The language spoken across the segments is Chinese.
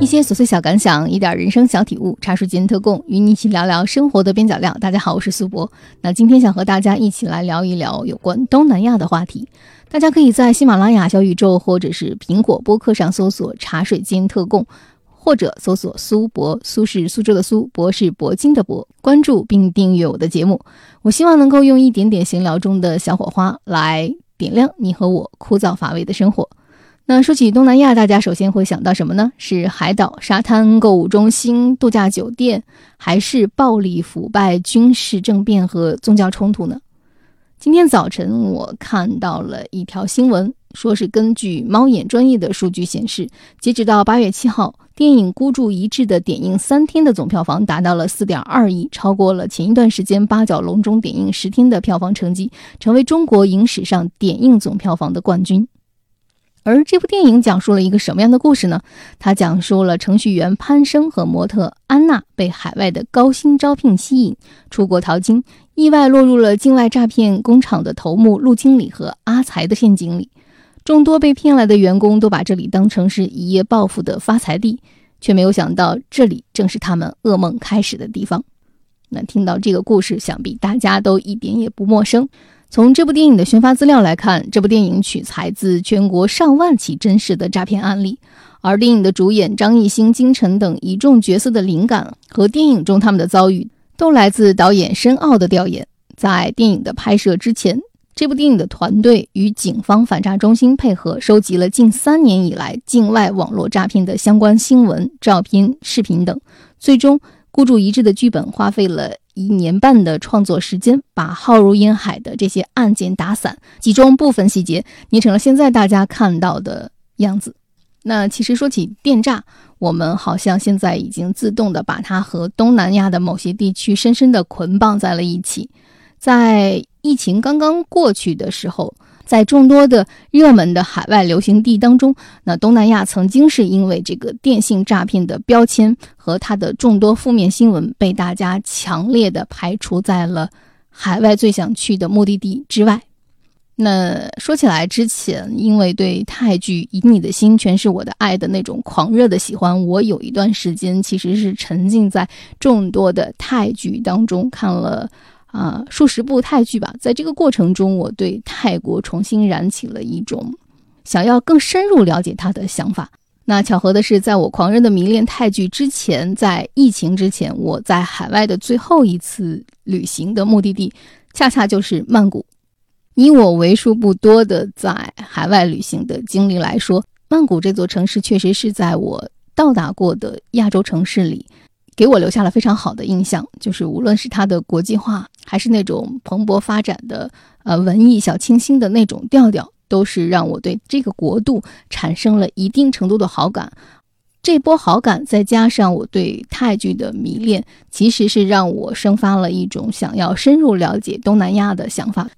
一些琐碎小感想，一点人生小体悟，茶水间特供，与你一起聊聊生活的边角料。大家好，我是苏博。那今天想和大家一起来聊一聊有关东南亚的话题。大家可以在喜马拉雅、小宇宙或者是苹果播客上搜索“茶水间特供”，或者搜索“苏博”，苏是苏州的苏，博是铂金的铂，关注并订阅我的节目。我希望能够用一点点闲聊中的小火花来点亮你和我枯燥乏味的生活。那说起东南亚，大家首先会想到什么呢？是海岛、沙滩、购物中心、度假酒店，还是暴力、腐败、军事政变和宗教冲突呢？今天早晨我看到了一条新闻，说是根据猫眼专业的数据显示，截止到八月七号，电影《孤注一掷》的点映三天的总票房达到了四点二亿，超过了前一段时间八角笼中点映十天的票房成绩，成为中国影史上点映总票房的冠军。而这部电影讲述了一个什么样的故事呢？它讲述了程序员潘生和模特安娜被海外的高薪招聘吸引，出国淘金，意外落入了境外诈骗工厂的头目陆经理和阿财的陷阱里。众多被骗来的员工都把这里当成是一夜暴富的发财地，却没有想到这里正是他们噩梦开始的地方。那听到这个故事，想必大家都一点也不陌生。从这部电影的宣发资料来看，这部电影取材自全国上万起真实的诈骗案例，而电影的主演张艺兴、金晨等一众角色的灵感和电影中他们的遭遇，都来自导演深奥的调研。在电影的拍摄之前，这部电影的团队与警方反诈中心配合，收集了近三年以来境外网络诈骗的相关新闻、照片、视频等，最终孤注一掷的剧本花费了。一年半的创作时间，把浩如烟海的这些案件打散，集中部分细节，捏成了现在大家看到的样子。那其实说起电诈，我们好像现在已经自动的把它和东南亚的某些地区深深的捆绑在了一起。在疫情刚刚过去的时候。在众多的热门的海外流行地当中，那东南亚曾经是因为这个电信诈骗的标签和它的众多负面新闻，被大家强烈的排除在了海外最想去的目的地之外。那说起来，之前因为对泰剧《以你的心全是我的爱》的那种狂热的喜欢，我有一段时间其实是沉浸在众多的泰剧当中看了。啊，数十部泰剧吧，在这个过程中，我对泰国重新燃起了一种想要更深入了解它的想法。那巧合的是，在我狂热的迷恋泰剧之前，在疫情之前，我在海外的最后一次旅行的目的地，恰恰就是曼谷。以我为数不多的在海外旅行的经历来说，曼谷这座城市确实是在我到达过的亚洲城市里。给我留下了非常好的印象，就是无论是它的国际化，还是那种蓬勃发展的呃文艺小清新的那种调调，都是让我对这个国度产生了一定程度的好感。这波好感再加上我对泰剧的迷恋，其实是让我生发了一种想要深入了解东南亚的想法。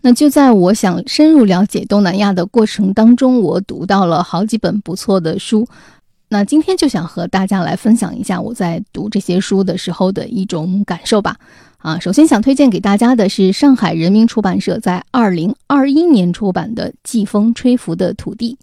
那就在我想深入了解东南亚的过程当中，我读到了好几本不错的书。那今天就想和大家来分享一下我在读这些书的时候的一种感受吧。啊，首先想推荐给大家的是上海人民出版社在二零二一年出版的《季风吹拂的土地》。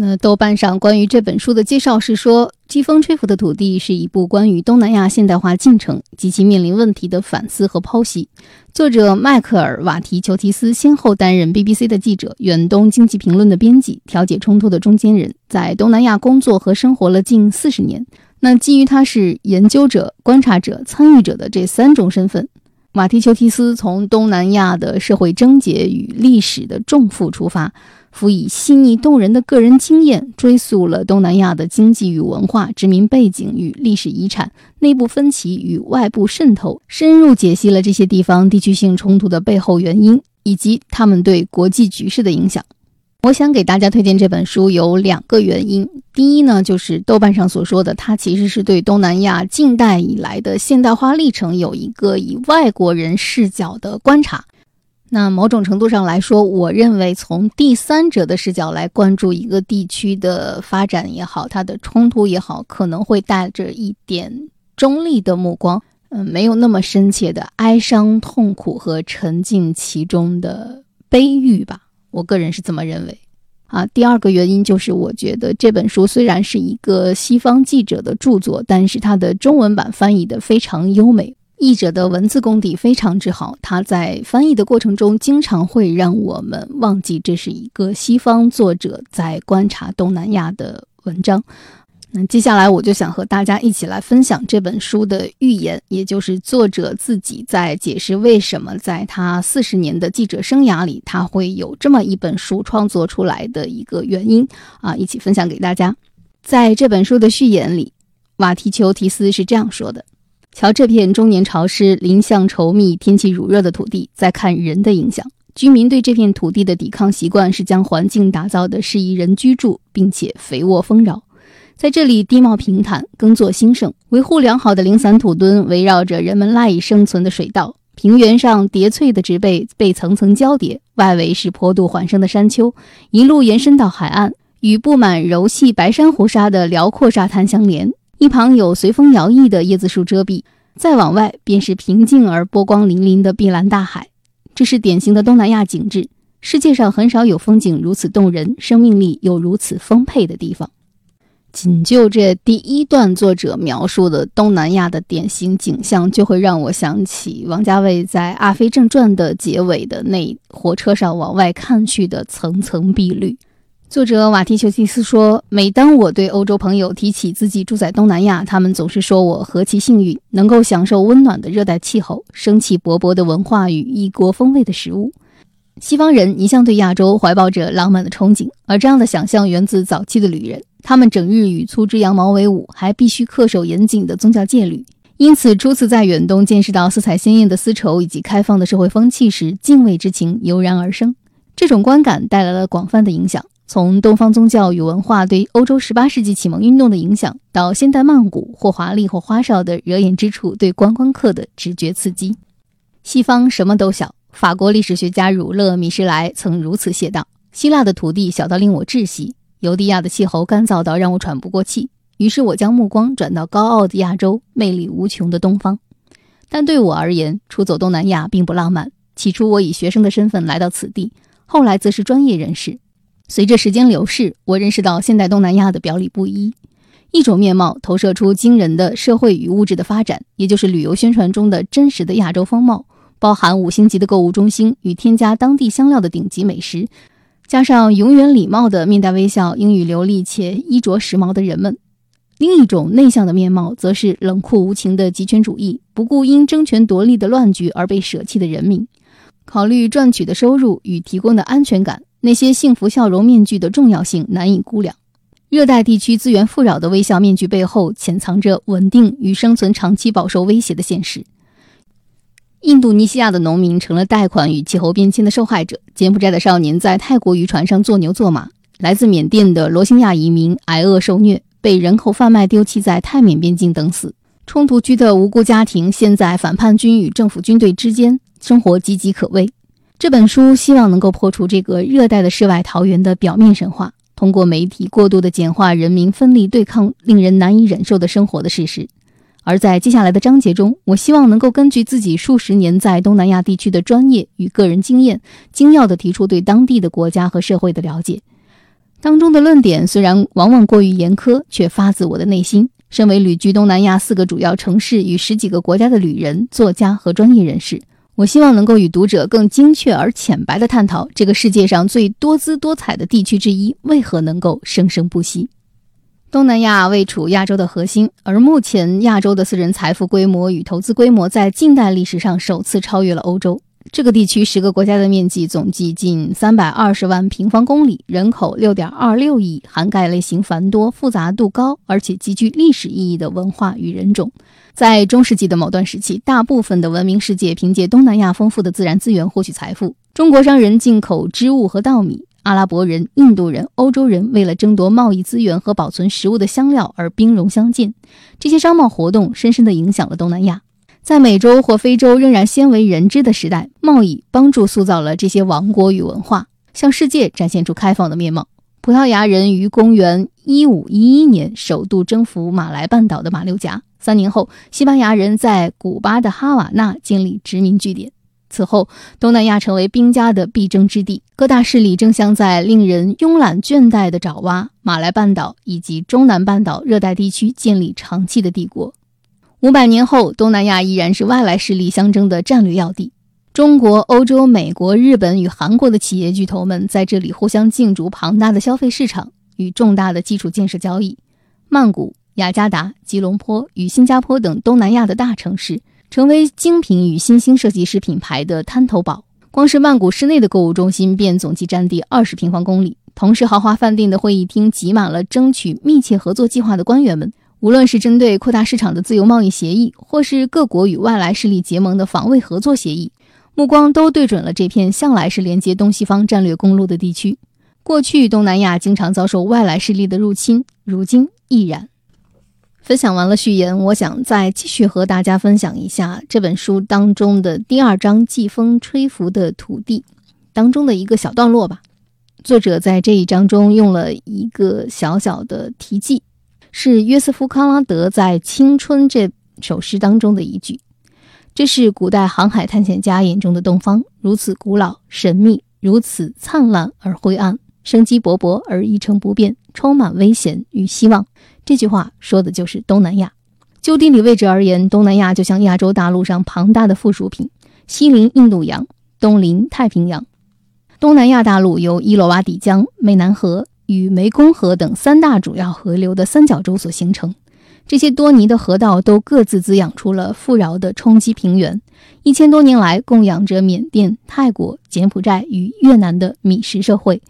那豆瓣上关于这本书的介绍是说，《季风吹拂的土地》是一部关于东南亚现代化进程及其面临问题的反思和剖析。作者迈克尔·瓦提裘提斯先后担任 BBC 的记者、远东经济评论的编辑、调解冲突的中间人，在东南亚工作和生活了近四十年。那基于他是研究者、观察者、参与者的这三种身份，瓦提裘提斯从东南亚的社会症结与历史的重负出发。辅以细腻动人的个人经验，追溯了东南亚的经济与文化、殖民背景与历史遗产、内部分歧与外部渗透，深入解析了这些地方地区性冲突的背后原因以及他们对国际局势的影响。我想给大家推荐这本书有两个原因：第一呢，就是豆瓣上所说的，它其实是对东南亚近代以来的现代化历程有一个以外国人视角的观察。那某种程度上来说，我认为从第三者的视角来关注一个地区的发展也好，它的冲突也好，可能会带着一点中立的目光，嗯，没有那么深切的哀伤、痛苦和沉浸其中的悲郁吧。我个人是这么认为。啊，第二个原因就是，我觉得这本书虽然是一个西方记者的著作，但是它的中文版翻译的非常优美，译者的文字功底非常之好。他在翻译的过程中，经常会让我们忘记这是一个西方作者在观察东南亚的文章。那接下来我就想和大家一起来分享这本书的预言，也就是作者自己在解释为什么在他四十年的记者生涯里，他会有这么一本书创作出来的一个原因啊，一起分享给大家。在这本书的序言里，瓦提丘提斯是这样说的：“瞧这片终年潮湿、林相稠密、天气乳热的土地，再看人的影响。居民对这片土地的抵抗习惯是将环境打造的适宜人居住，并且肥沃丰饶。”在这里，地貌平坦，耕作兴盛，维护良好的零散土墩围绕着人们赖以生存的水稻。平原上叠翠的植被被层层交叠，外围是坡度缓升的山丘，一路延伸到海岸，与布满柔细白珊瑚沙的辽阔沙滩相连。一旁有随风摇曳的椰子树遮蔽，再往外便是平静而波光粼粼的碧蓝大海。这是典型的东南亚景致，世界上很少有风景如此动人、生命力又如此丰沛的地方。仅就这第一段，作者描述的东南亚的典型景象，就会让我想起王家卫在《阿飞正传》的结尾的那火车上往外看去的层层碧绿。作者瓦提丘蒂斯说：“每当我对欧洲朋友提起自己住在东南亚，他们总是说我何其幸运，能够享受温暖的热带气候、生气勃勃的文化与异国风味的食物。西方人一向对亚洲怀抱着浪漫的憧憬，而这样的想象源自早期的旅人。”他们整日与粗枝羊毛为伍，还必须恪守严谨的宗教戒律。因此，初次在远东见识到色彩鲜艳的丝绸以及开放的社会风气时，敬畏之情油然而生。这种观感带来了广泛的影响，从东方宗教与文化对欧洲18世纪启蒙运动的影响，到现代曼谷或华丽或花哨的惹眼之处对观光客的直觉刺激。西方什么都小，法国历史学家儒勒·米什莱曾如此写道：“希腊的土地小到令我窒息。”尤地亚的气候干燥到让我喘不过气，于是我将目光转到高傲的亚洲、魅力无穷的东方。但对我而言，出走东南亚并不浪漫。起初，我以学生的身份来到此地，后来则是专业人士。随着时间流逝，我认识到现代东南亚的表里不一。一种面貌投射出惊人的社会与物质的发展，也就是旅游宣传中的真实的亚洲风貌，包含五星级的购物中心与添加当地香料的顶级美食。加上永远礼貌的面带微笑、英语流利且衣着时髦的人们，另一种内向的面貌，则是冷酷无情的极权主义，不顾因争权夺利的乱局而被舍弃的人民。考虑赚取的收入与提供的安全感，那些幸福笑容面具的重要性难以估量。热带地区资源富饶的微笑面具背后，潜藏着稳定与生存长期饱受威胁的现实。印度尼西亚的农民成了贷款与气候变迁的受害者。柬埔寨的少年在泰国渔船上做牛做马。来自缅甸的罗兴亚移民挨饿受虐，被人口贩卖丢弃在泰缅边境等死。冲突区的无辜家庭陷在反叛军与政府军队之间，生活岌岌可危。这本书希望能够破除这个热带的世外桃源的表面神话，通过媒体过度的简化人民分立对抗令人难以忍受的生活的事实。而在接下来的章节中，我希望能够根据自己数十年在东南亚地区的专业与个人经验，精要地提出对当地的国家和社会的了解。当中的论点虽然往往过于严苛，却发自我的内心。身为旅居东南亚四个主要城市与十几个国家的旅人、作家和专业人士，我希望能够与读者更精确而浅白的探讨这个世界上最多姿多彩的地区之一为何能够生生不息。东南亚位处亚洲的核心，而目前亚洲的私人财富规模与投资规模在近代历史上首次超越了欧洲。这个地区十个国家的面积总计近三百二十万平方公里，人口六点二六亿，涵盖类型繁多、复杂度高，而且极具历史意义的文化与人种。在中世纪的某段时期，大部分的文明世界凭借东南亚丰富的自然资源获取财富。中国商人进口织物和稻米。阿拉伯人、印度人、欧洲人为了争夺贸易资源和保存食物的香料而兵戎相见，这些商贸活动深深地影响了东南亚。在美洲或非洲仍然鲜为人知的时代，贸易帮助塑造了这些王国与文化，向世界展现出开放的面貌。葡萄牙人于公元一五一一年首度征服马来半岛的马六甲，三年后，西班牙人在古巴的哈瓦那建立殖民据点。此后，东南亚成为兵家的必争之地，各大势力争相在令人慵懒倦怠的爪哇、马来半岛以及中南半岛热带地区建立长期的帝国。五百年后，东南亚依然是外来势力相争的战略要地。中国、欧洲、美国、日本与韩国的企业巨头们在这里互相竞逐庞大的消费市场与重大的基础建设交易。曼谷、雅加达、吉隆坡与新加坡等东南亚的大城市。成为精品与新兴设计师品牌的滩头堡。光是曼谷市内的购物中心便总计占地二十平方公里，同时豪华饭店的会议厅挤满了争取密切合作计划的官员们。无论是针对扩大市场的自由贸易协议，或是各国与外来势力结盟的防卫合作协议，目光都对准了这片向来是连接东西方战略公路的地区。过去，东南亚经常遭受外来势力的入侵，如今亦然。分享完了序言，我想再继续和大家分享一下这本书当中的第二章《季风吹拂的土地》当中的一个小段落吧。作者在这一章中用了一个小小的题记，是约瑟夫·康拉德在《青春》这首诗当中的一句：“这是古代航海探险家眼中的东方，如此古老神秘，如此灿烂而灰暗，生机勃勃而一成不变，充满危险与希望。”这句话说的就是东南亚。就地理位置而言，东南亚就像亚洲大陆上庞大的附属品，西临印度洋，东临太平洋。东南亚大陆由伊洛瓦底江、湄南河与湄公河等三大主要河流的三角洲所形成。这些多泥的河道都各自滋养出了富饶的冲积平原，一千多年来供养着缅甸、泰国、柬埔寨与越南的米食社会。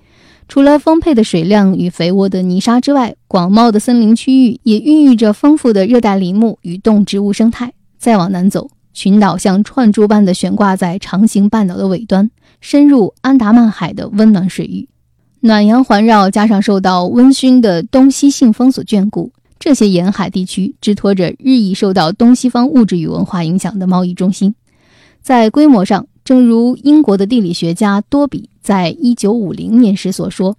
除了丰沛的水量与肥沃的泥沙之外，广袤的森林区域也孕育着丰富的热带林木与动植物生态。再往南走，群岛像串珠般的悬挂在长形半岛的尾端，深入安达曼海的温暖水域，暖阳环绕，加上受到温煦的东西信风所眷顾，这些沿海地区支托着日益受到东西方物质与文化影响的贸易中心。在规模上，正如英国的地理学家多比。在一九五零年时所说，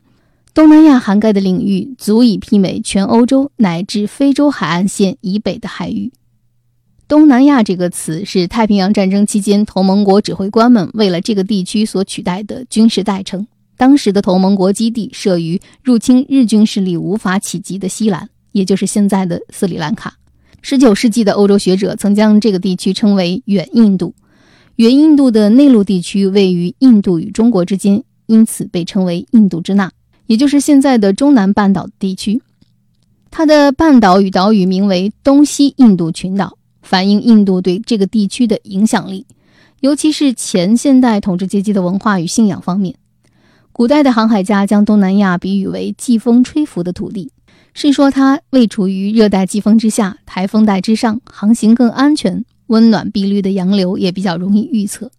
东南亚涵盖的领域足以媲美全欧洲乃至非洲海岸线以北的海域。东南亚这个词是太平洋战争期间同盟国指挥官们为了这个地区所取代的军事代称。当时的同盟国基地设于入侵日军势力无法企及的西兰，也就是现在的斯里兰卡。十九世纪的欧洲学者曾将这个地区称为远印度。原印度的内陆地区位于印度与中国之间，因此被称为印度支那，也就是现在的中南半岛地区。它的半岛与岛屿名为东西印度群岛，反映印度对这个地区的影响力，尤其是前现代统治阶级的文化与信仰方面。古代的航海家将东南亚比喻为季风吹拂的土地，是说它位处于热带季风之下，台风带之上，航行更安全。温暖碧绿的洋流也比较容易预测，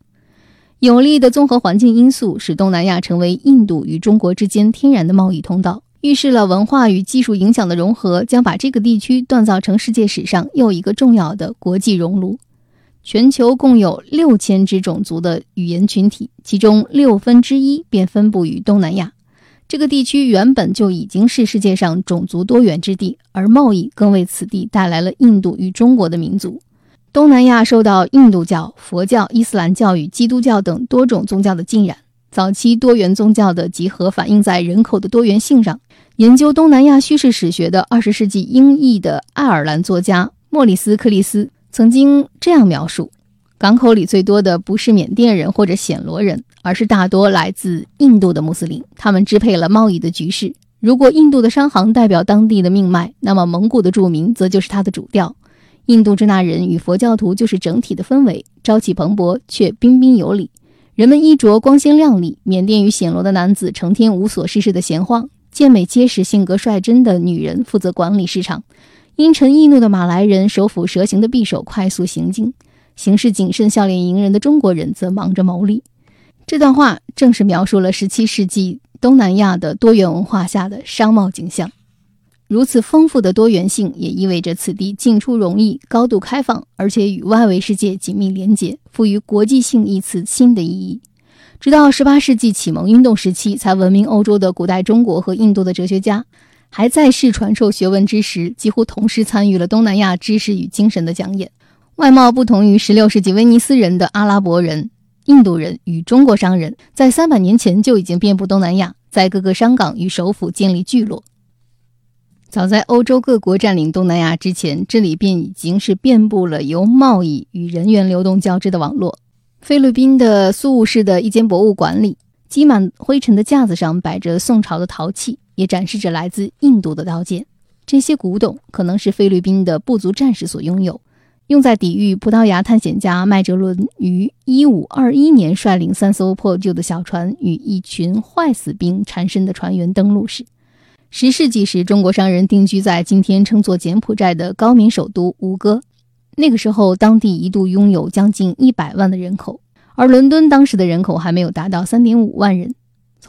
有利的综合环境因素使东南亚成为印度与中国之间天然的贸易通道，预示了文化与技术影响的融合将把这个地区锻造成世界史上又一个重要的国际熔炉。全球共有六千支种族的语言群体，其中六分之一便分布于东南亚。这个地区原本就已经是世界上种族多元之地，而贸易更为此地带来了印度与中国的民族。东南亚受到印度教、佛教、伊斯兰教与基督教等多种宗教的浸染。早期多元宗教的集合反映在人口的多元性上。研究东南亚叙事史学的二十世纪英裔的爱尔兰作家莫里斯·克利斯曾经这样描述：港口里最多的不是缅甸人或者暹罗人，而是大多来自印度的穆斯林。他们支配了贸易的局势。如果印度的商行代表当地的命脉，那么蒙古的著名则就是它的主调。印度支那人与佛教徒就是整体的氛围，朝气蓬勃却彬彬有礼。人们衣着光鲜亮丽。缅甸与暹罗的男子成天无所事事的闲晃，健美结实、性格率真的女人负责管理市场，阴沉易怒的马来人手抚蛇形的匕首快速行进，行事谨慎、笑脸迎人的中国人则忙着牟利。这段话正是描述了17世纪东南亚的多元文化下的商贸景象。如此丰富的多元性，也意味着此地进出容易、高度开放，而且与外围世界紧密连结，赋予“国际性”一词新的意义。直到18世纪启蒙运动时期，才闻名欧洲的古代中国和印度的哲学家，还在世传授学问之时，几乎同时参与了东南亚知识与精神的讲演。外貌不同于十六世纪威尼斯人的阿拉伯人，印度人与中国商人在三百年前就已经遍布东南亚，在各个商港与首府建立聚落。早在欧洲各国占领东南亚之前，这里便已经是遍布了由贸易与人员流动交织的网络。菲律宾的苏务市的一间博物馆里，积满灰尘的架子上摆着宋朝的陶器，也展示着来自印度的刀剑。这些古董可能是菲律宾的部族战士所拥有，用在抵御葡萄牙探险家麦哲伦于1521年率领三艘破旧的小船与一群坏死兵缠身的船员登陆时。十世纪时，中国商人定居在今天称作柬埔寨的高棉首都吴哥。那个时候，当地一度拥有将近一百万的人口，而伦敦当时的人口还没有达到三点五万人。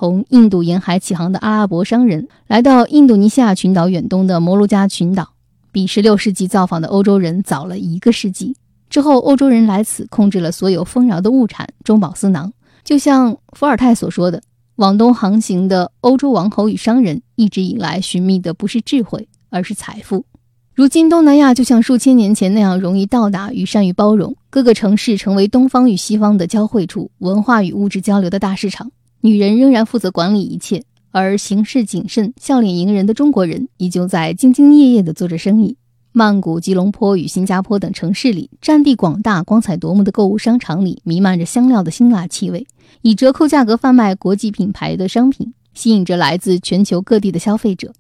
从印度沿海起航的阿拉伯商人来到印度尼西亚群岛远东的摩鹿加群岛，比十六世纪造访的欧洲人早了一个世纪。之后，欧洲人来此控制了所有丰饶的物产，中饱私囊。就像伏尔泰所说的。往东航行的欧洲王侯与商人一直以来寻觅的不是智慧，而是财富。如今，东南亚就像数千年前那样容易到达与善于包容，各个城市成为东方与西方的交汇处，文化与物质交流的大市场。女人仍然负责管理一切，而行事谨慎、笑脸迎人的中国人依旧在兢兢业业地做着生意。曼谷、吉隆坡与新加坡等城市里，占地广大、光彩夺目的购物商场里，弥漫着香料的辛辣气味，以折扣价格贩卖国际品牌的商品，吸引着来自全球各地的消费者。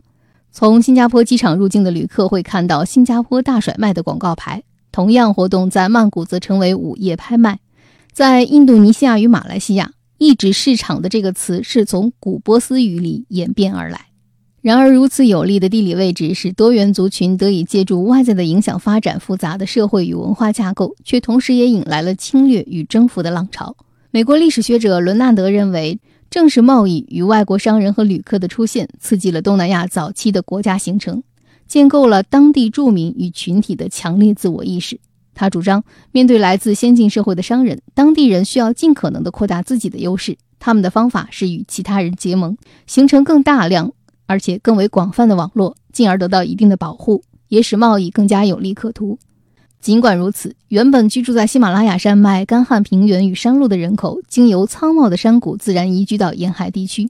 从新加坡机场入境的旅客会看到“新加坡大甩卖”的广告牌，同样活动在曼谷则称为午夜拍卖。在印度尼西亚与马来西亚，意指市场的这个词是从古波斯语里演变而来。然而，如此有利的地理位置，使多元族群得以借助外在的影响发展复杂的社会与文化架构，却同时也引来了侵略与征服的浪潮。美国历史学者伦纳德认为，正是贸易与外国商人和旅客的出现，刺激了东南亚早期的国家形成，建构了当地住民与群体的强烈自我意识。他主张，面对来自先进社会的商人，当地人需要尽可能地扩大自己的优势。他们的方法是与其他人结盟，形成更大量。而且更为广泛的网络，进而得到一定的保护，也使贸易更加有利可图。尽管如此，原本居住在喜马拉雅山脉干旱平原与山路的人口，经由苍茂的山谷自然移居到沿海地区，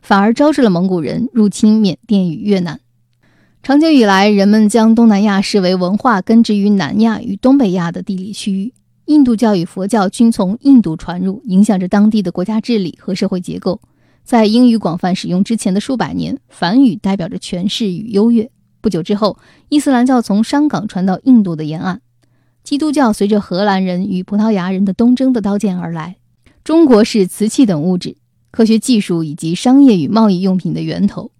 反而招致了蒙古人入侵缅甸与越南。长久以来，人们将东南亚视为文化根植于南亚与东北亚的地理区域。印度教与佛教均从印度传入，影响着当地的国家治理和社会结构。在英语广泛使用之前的数百年，梵语代表着权势与优越。不久之后，伊斯兰教从商港传到印度的沿岸，基督教随着荷兰人与葡萄牙人的东征的刀剑而来。中国是瓷器等物质、科学技术以及商业与贸易用品的源头。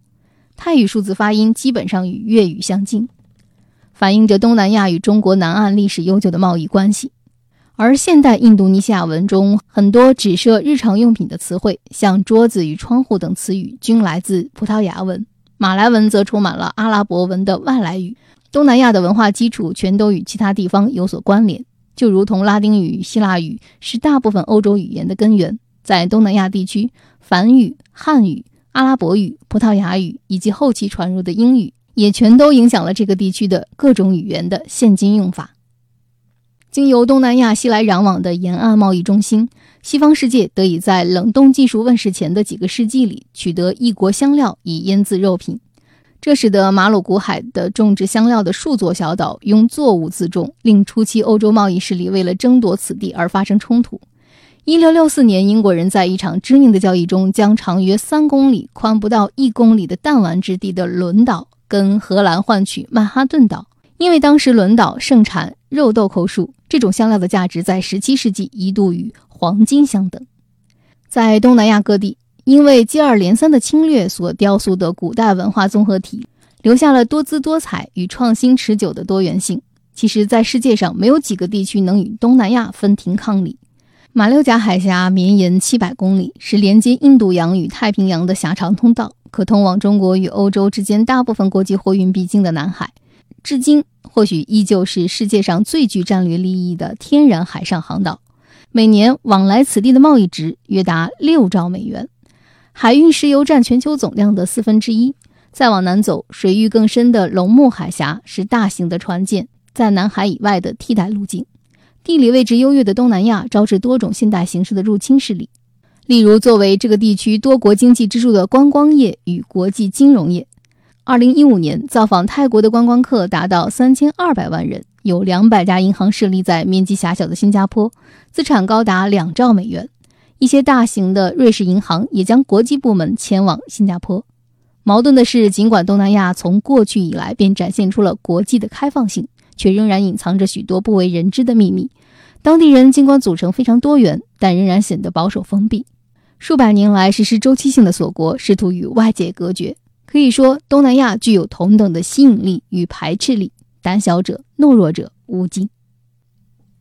泰语数字发音基本上与粤语相近，反映着东南亚与中国南岸历史悠久的贸易关系。而现代印度尼西亚文中很多指涉日常用品的词汇，像桌子与窗户等词语，均来自葡萄牙文。马来文则充满了阿拉伯文的外来语。东南亚的文化基础全都与其他地方有所关联，就如同拉丁语、希腊语是大部分欧洲语言的根源。在东南亚地区，梵语、汉语、阿拉伯语、葡萄牙语以及后期传入的英语，也全都影响了这个地区的各种语言的现今用法。经由东南亚熙来攘往的沿岸贸易中心，西方世界得以在冷冻技术问世前的几个世纪里取得异国香料以腌制肉品，这使得马鲁古海的种植香料的数座小岛用作物自重，令初期欧洲贸易势力为了争夺此地而发生冲突。一六六四年，英国人在一场知名的交易中，将长约三公里、宽不到一公里的弹丸之地的伦岛跟荷兰换取曼哈顿岛，因为当时伦岛盛产肉豆蔻树。这种香料的价值在17世纪一度与黄金相等。在东南亚各地，因为接二连三的侵略所雕塑的古代文化综合体，留下了多姿多彩与创新持久的多元性。其实，在世界上没有几个地区能与东南亚分庭抗礼。马六甲海峡绵延700公里，是连接印度洋与太平洋的狭长通道，可通往中国与欧洲之间大部分国际货运必经的南海。至今，或许依旧是世界上最具战略利益的天然海上航道。每年往来此地的贸易值约达六兆美元，海运石油占全球总量的四分之一。再往南走，水域更深的龙目海峡是大型的船舰在南海以外的替代路径。地理位置优越的东南亚招致多种现代形式的入侵势力，例如作为这个地区多国经济支柱的观光业与国际金融业。二零一五年，造访泰国的观光客达到三千二百万人，有两百家银行设立在面积狭小的新加坡，资产高达两兆美元。一些大型的瑞士银行也将国际部门迁往新加坡。矛盾的是，尽管东南亚从过去以来便展现出了国际的开放性，却仍然隐藏着许多不为人知的秘密。当地人尽管组成非常多元，但仍然显得保守封闭。数百年来实施周期性的锁国，试图与外界隔绝。可以说，东南亚具有同等的吸引力与排斥力。胆小者、懦弱者无尽。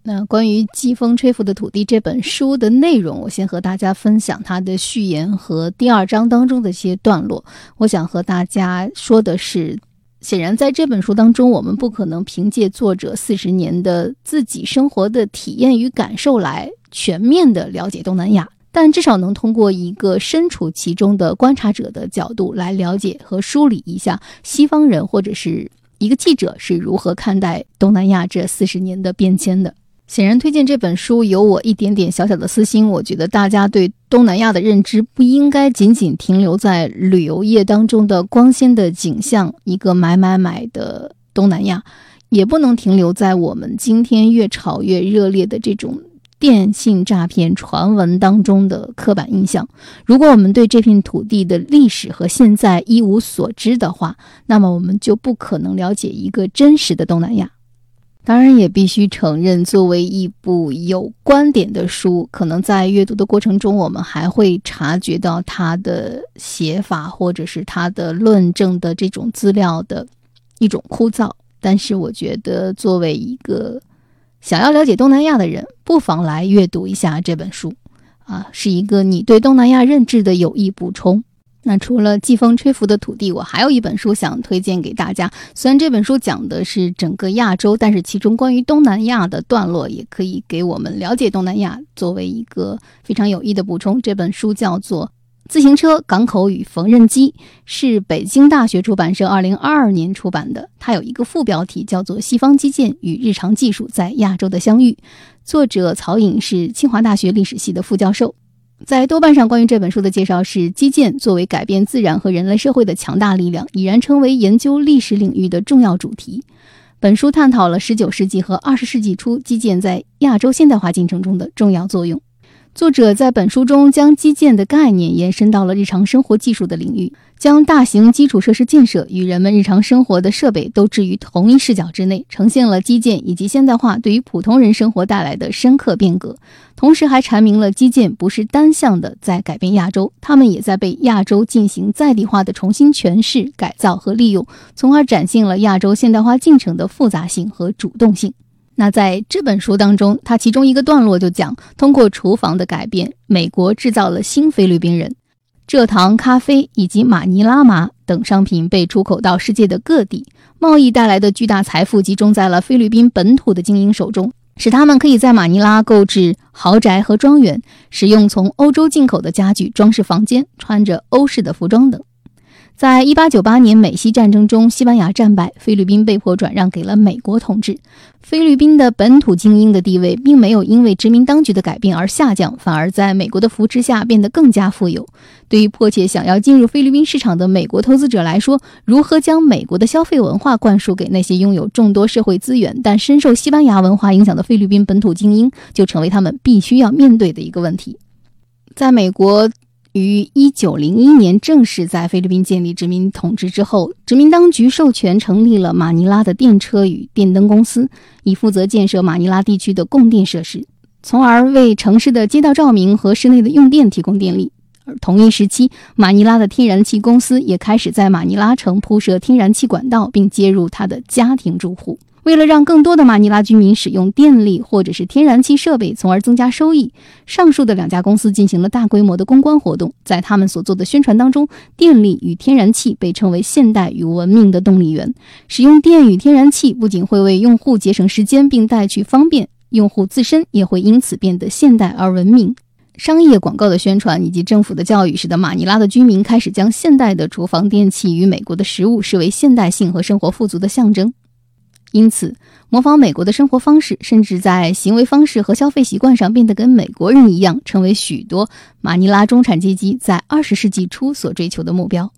那关于《季风吹拂的土地》这本书的内容，我先和大家分享它的序言和第二章当中的一些段落。我想和大家说的是，显然在这本书当中，我们不可能凭借作者四十年的自己生活的体验与感受来全面的了解东南亚。但至少能通过一个身处其中的观察者的角度来了解和梳理一下西方人或者是一个记者是如何看待东南亚这四十年的变迁的。显然，推荐这本书有我一点点小小的私心。我觉得大家对东南亚的认知不应该仅仅停留在旅游业当中的光鲜的景象，一个买买买的东南亚，也不能停留在我们今天越炒越热烈的这种。电信诈骗传闻当中的刻板印象，如果我们对这片土地的历史和现在一无所知的话，那么我们就不可能了解一个真实的东南亚。当然，也必须承认，作为一部有观点的书，可能在阅读的过程中，我们还会察觉到它的写法或者是它的论证的这种资料的一种枯燥。但是，我觉得作为一个。想要了解东南亚的人，不妨来阅读一下这本书，啊，是一个你对东南亚认知的有益补充。那除了《季风吹拂的土地》，我还有一本书想推荐给大家。虽然这本书讲的是整个亚洲，但是其中关于东南亚的段落也可以给我们了解东南亚作为一个非常有益的补充。这本书叫做。自行车、港口与缝纫机是北京大学出版社二零二二年出版的。它有一个副标题叫做《西方基建与日常技术在亚洲的相遇》，作者曹颖是清华大学历史系的副教授。在豆瓣上，关于这本书的介绍是：基建作为改变自然和人类社会的强大力量，已然成为研究历史领域的重要主题。本书探讨了十九世纪和二十世纪初基建在亚洲现代化进程中的重要作用。作者在本书中将基建的概念延伸到了日常生活技术的领域，将大型基础设施建设与人们日常生活的设备都置于同一视角之内，呈现了基建以及现代化对于普通人生活带来的深刻变革。同时，还阐明了基建不是单向的在改变亚洲，他们也在被亚洲进行在地化的重新诠释、改造和利用，从而展现了亚洲现代化进程的复杂性和主动性。那在这本书当中，它其中一个段落就讲，通过厨房的改变，美国制造了新菲律宾人，蔗糖、咖啡以及马尼拉麻等商品被出口到世界的各地，贸易带来的巨大财富集中在了菲律宾本土的精英手中，使他们可以在马尼拉购置豪宅和庄园，使用从欧洲进口的家具装饰房间，穿着欧式的服装等。在一八九八年美西战争中，西班牙战败，菲律宾被迫转让给了美国统治。菲律宾的本土精英的地位并没有因为殖民当局的改变而下降，反而在美国的扶持下变得更加富有。对于迫切想要进入菲律宾市场的美国投资者来说，如何将美国的消费文化灌输给那些拥有众多社会资源但深受西班牙文化影响的菲律宾本土精英，就成为他们必须要面对的一个问题。在美国。于一九零一年正式在菲律宾建立殖民统治之后，殖民当局授权成立了马尼拉的电车与电灯公司，以负责建设马尼拉地区的供电设施，从而为城市的街道照明和室内的用电提供电力。而同一时期，马尼拉的天然气公司也开始在马尼拉城铺设天然气管道，并接入他的家庭住户。为了让更多的马尼拉居民使用电力或者是天然气设备，从而增加收益，上述的两家公司进行了大规模的公关活动。在他们所做的宣传当中，电力与天然气被称为现代与文明的动力源。使用电与天然气不仅会为用户节省时间，并带去方便，用户自身也会因此变得现代而文明。商业广告的宣传以及政府的教育，使得马尼拉的居民开始将现代的厨房电器与美国的食物视为现代性和生活富足的象征。因此，模仿美国的生活方式，甚至在行为方式和消费习惯上变得跟美国人一样，成为许多马尼拉中产阶级在二十世纪初所追求的目标。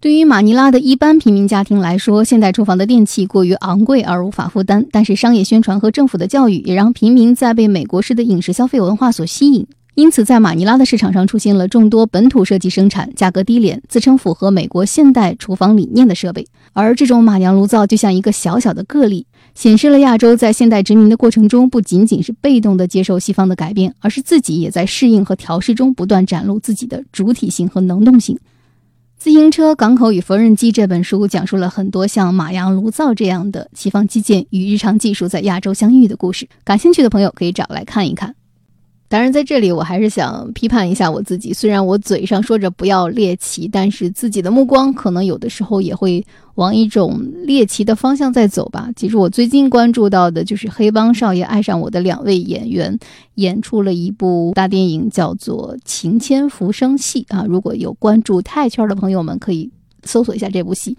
对于马尼拉的一般平民家庭来说，现代厨房的电器过于昂贵而无法负担。但是，商业宣传和政府的教育也让平民在被美国式的饮食消费文化所吸引。因此，在马尼拉的市场上出现了众多本土设计生产、价格低廉、自称符合美国现代厨房理念的设备。而这种马娘炉灶就像一个小小的个例，显示了亚洲在现代殖民的过程中，不仅仅是被动地接受西方的改变，而是自己也在适应和调试中不断展露自己的主体性和能动性。自行车、港口与缝纫机这本书讲述了很多像马洋炉灶这样的西方基建与日常技术在亚洲相遇的故事。感兴趣的朋友可以找来看一看。当然，在这里我还是想批判一下我自己。虽然我嘴上说着不要猎奇，但是自己的目光可能有的时候也会往一种猎奇的方向在走吧。其实我最近关注到的就是《黑帮少爷爱上我》的两位演员演出了一部大电影，叫做《情牵浮生戏》啊。如果有关注泰圈的朋友们，可以搜索一下这部戏。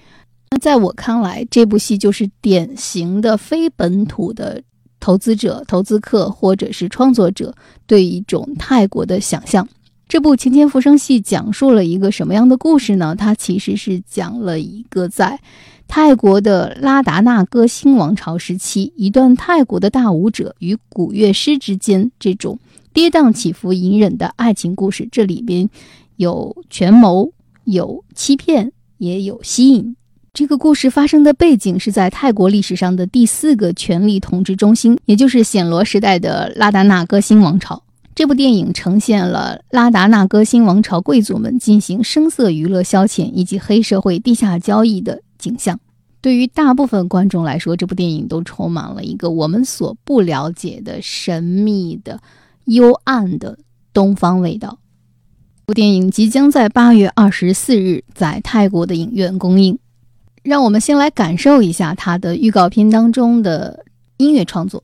那在我看来，这部戏就是典型的非本土的。投资者、投资客或者是创作者对一种泰国的想象。这部《情牵浮生戏》讲述了一个什么样的故事呢？它其实是讲了一个在泰国的拉达纳歌星王朝时期，一段泰国的大舞者与古乐师之间这种跌宕起伏、隐忍的爱情故事。这里边有权谋，有欺骗，也有吸引。这个故事发生的背景是在泰国历史上的第四个权力统治中心，也就是暹罗时代的拉达纳歌星王朝。这部电影呈现了拉达纳歌星王朝贵族们进行声色娱乐消遣以及黑社会地下交易的景象。对于大部分观众来说，这部电影都充满了一个我们所不了解的神秘的、幽暗的东方味道。部电影即将在八月二十四日在泰国的影院公映。让我们先来感受一下他的预告片当中的音乐创作。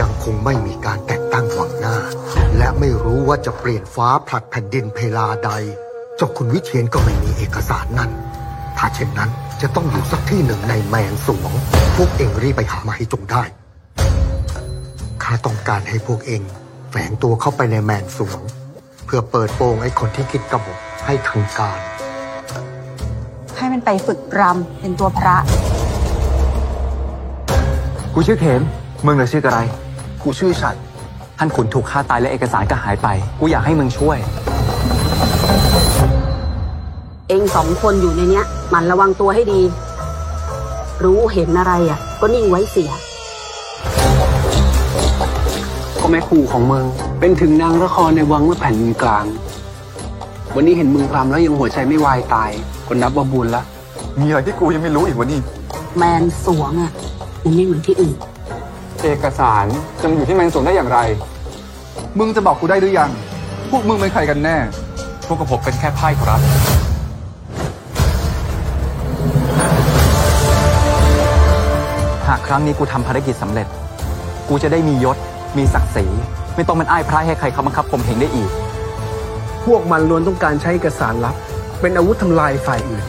ยังคงไม่มีการแต่งตั้งหวังหน้า และไม่รู้ว่าจะเปลี่ยนฟ้าผลัดแผ่นดินเพลาใด เจ้าคุณวิเชียนก็ไม่มีเอกสารนั้นถ้าเช่นนั้นจะต้องอยู่สักที่หนึ่งในแมนสวง พวกเองรีบไปหามาให้จงได้ ข้าต้องการให้พวกเองแฝงตัวเข้าไปในแมนสวง เพื่อเปิดโปงไอ้คนที่คิดกบฏให้ทางการ ให้มันไปฝึกรำเป็นตัวพระ กูชื่อเข็มมึงน่ะชื่ออะไร กูชื่อฉัดท่านขุนถูกฆ่าตายและเอกสารก็หายไป กูอยากให้มึงช่วย เองสองคนอยู่ในเนี้ยหมันระวังตัวให้ดี รู้เห็นอะไรอะ ก็นิ่งไว้เสีย ก็แม่ขู่ของมึง เป็นถึงนางละครในวังเมื่อแผ่นดินกลาง วันนี้เห็นมึงพรำแล้วยังหัวใจไม่วายตายก็นับว่าบุญละ มีอะไรที่กูยังไม่รู้อีกวะนี่ แมนสวงอะมันไม่เหมือนที่อื่น เอกสารจะมาอยู่ที่แมนสวนได้อย่างไร มึงจะบอกกูได้หรือยัง พวกมึงเป็นใครกันแน่ พวกกับผมเป็นแค่ไพ่ครับ หากครั้งนี้กูทำภารกิจสำเร็จ กูจะได้มียศ มีศักดิ์ศรี ไม่ต้องเป็นอ้ายพระให้ใครเขาบังคับผมเหงได้อีก พวกมันล้วนต้องการใช้เอกสารลับ เป็นอาวุธทำลายฝ่ายอื่น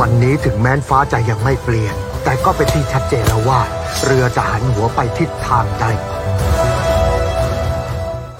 วันนี้ถึงแม้นฟ้าจะยังไม่เปลี่ยน แต่ก็เป็นที่ชัดเจนแล้วว่า เรือจะหันหัวไปทิศทางใด